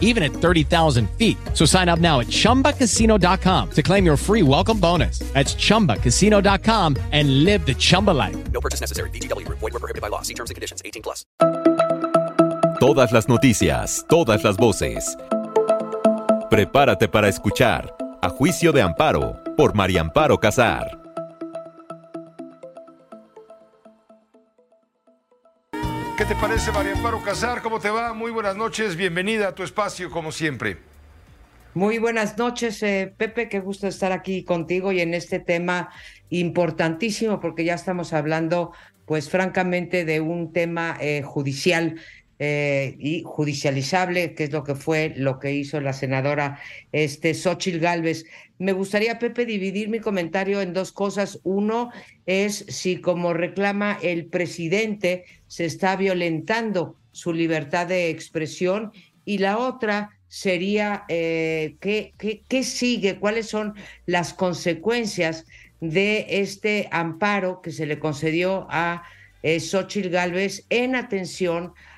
even at 30,000 feet. So sign up now at chumbacasino.com to claim your free welcome bonus. That's chumbacasino.com and live the Chumba life. No purchase necessary. BGW. Void were prohibited by law. See terms and conditions. 18 plus. Todas las noticias, todas las voces. Prepárate para escuchar A Juicio de Amparo por María Amparo Casar. ¿Qué te parece, María Amparo Casar? ¿Cómo te va? Muy buenas noches. Bienvenida a tu espacio, como siempre. Muy buenas noches, eh, Pepe. Qué gusto estar aquí contigo y en este tema importantísimo, porque ya estamos hablando, pues francamente, de un tema eh, judicial eh, y judicializable, que es lo que fue lo que hizo la senadora este, Xochil Gálvez. Me gustaría, Pepe, dividir mi comentario en dos cosas. Uno es si, como reclama el presidente, se está violentando su libertad de expresión y la otra sería eh, ¿qué, qué, qué sigue, cuáles son las consecuencias de este amparo que se le concedió a eh, Gálvez en atención a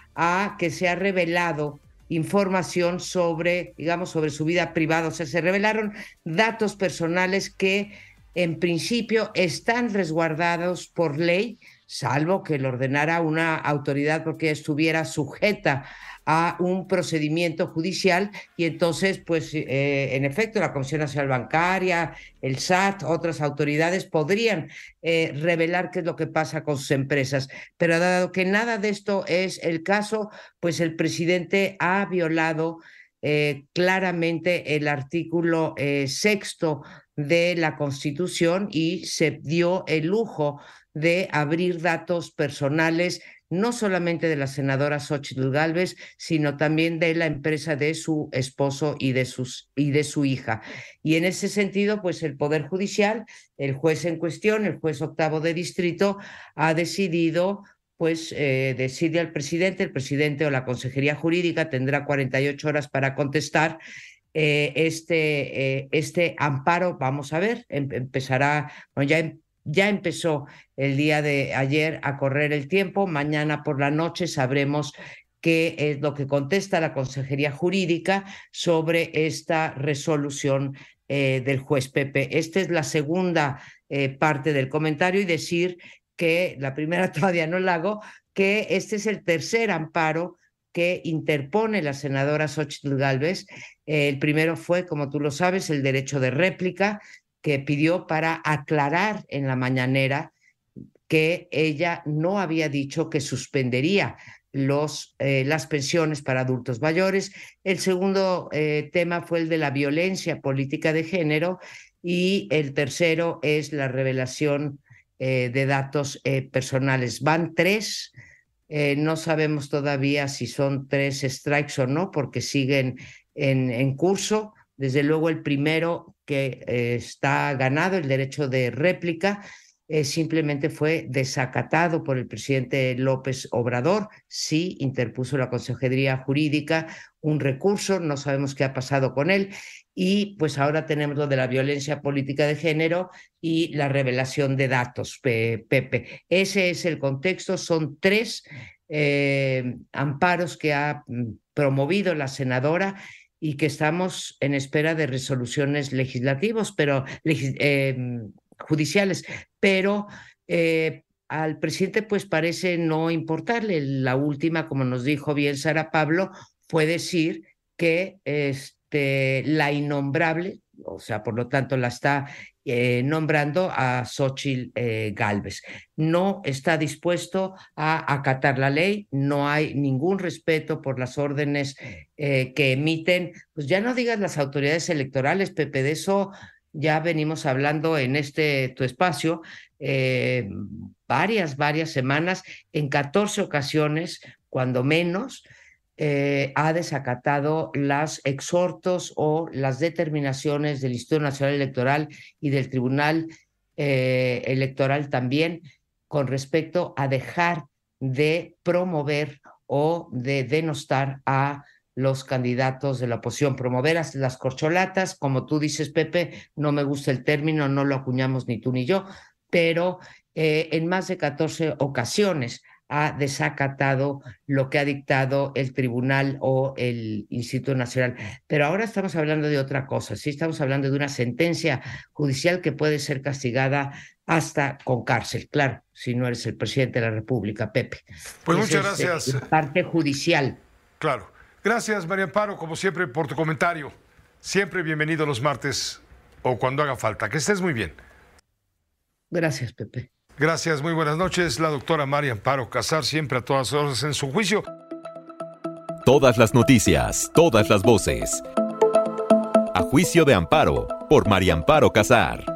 que se ha revelado información sobre, digamos, sobre su vida privada. O sea, se revelaron datos personales que en principio están resguardados por ley, salvo que lo ordenara una autoridad porque estuviera sujeta a un procedimiento judicial y entonces, pues, eh, en efecto, la Comisión Nacional Bancaria, el SAT, otras autoridades podrían eh, revelar qué es lo que pasa con sus empresas. Pero dado que nada de esto es el caso, pues el presidente ha violado eh, claramente el artículo sexto de la Constitución y se dio el lujo de abrir datos personales no solamente de la senadora Xochitl Gálvez, sino también de la empresa de su esposo y de, sus, y de su hija. Y en ese sentido, pues el Poder Judicial, el juez en cuestión, el juez octavo de distrito, ha decidido pues eh, decide al presidente, el presidente o la Consejería Jurídica tendrá 48 horas para contestar eh, este, eh, este amparo. Vamos a ver, em empezará, bueno, ya em ya empezó el día de ayer a correr el tiempo. Mañana por la noche sabremos qué es lo que contesta la Consejería Jurídica sobre esta resolución eh, del juez Pepe. Esta es la segunda eh, parte del comentario y decir que la primera todavía no la hago, que este es el tercer amparo que interpone la senadora Xochitl Gálvez. Eh, el primero fue, como tú lo sabes, el derecho de réplica, que pidió para aclarar en la mañanera que ella no había dicho que suspendería los, eh, las pensiones para adultos mayores. El segundo eh, tema fue el de la violencia política de género y el tercero es la revelación eh, de datos personales. Van tres, no sabemos todavía si son tres strikes o no, porque siguen en, en curso. Desde luego el primero que eh, está ganado, el derecho de réplica, eh, simplemente fue desacatado por el presidente López Obrador. Sí, interpuso la Consejería Jurídica un recurso, no sabemos qué ha pasado con él. Y pues ahora tenemos lo de la violencia política de género y la revelación de datos, Pepe. Ese es el contexto, son tres eh, amparos que ha mm, promovido la senadora y que estamos en espera de resoluciones legislativas, pero eh, judiciales, pero eh, al presidente pues parece no importarle. La última, como nos dijo bien Sara Pablo, fue decir que este, la innombrable, o sea, por lo tanto la está eh, nombrando a Xochitl eh, Galvez. No está dispuesto a acatar la ley, no hay ningún respeto por las órdenes eh, que emiten. Pues ya no digas las autoridades electorales, Pepe, de eso ya venimos hablando en este tu espacio varias, varias semanas, en 14 ocasiones, cuando menos, eh, ha desacatado las exhortos o las determinaciones del Instituto Nacional Electoral y del Tribunal eh, Electoral también con respecto a dejar de promover o de denostar a los candidatos de la oposición, promover las corcholatas, como tú dices, Pepe, no me gusta el término, no lo acuñamos ni tú ni yo, pero eh, en más de 14 ocasiones ha desacatado lo que ha dictado el tribunal o el Instituto Nacional. Pero ahora estamos hablando de otra cosa, sí estamos hablando de una sentencia judicial que puede ser castigada hasta con cárcel, claro, si no eres el presidente de la República, Pepe. Pues muchas eh, gracias. parte judicial. Claro. Gracias, María Amparo, como siempre, por tu comentario. Siempre bienvenido los martes o cuando haga falta. Que estés muy bien. Gracias, Pepe. Gracias, muy buenas noches. La doctora María Amparo Casar, siempre a todas horas en su juicio. Todas las noticias, todas las voces. A juicio de amparo por María Amparo Casar.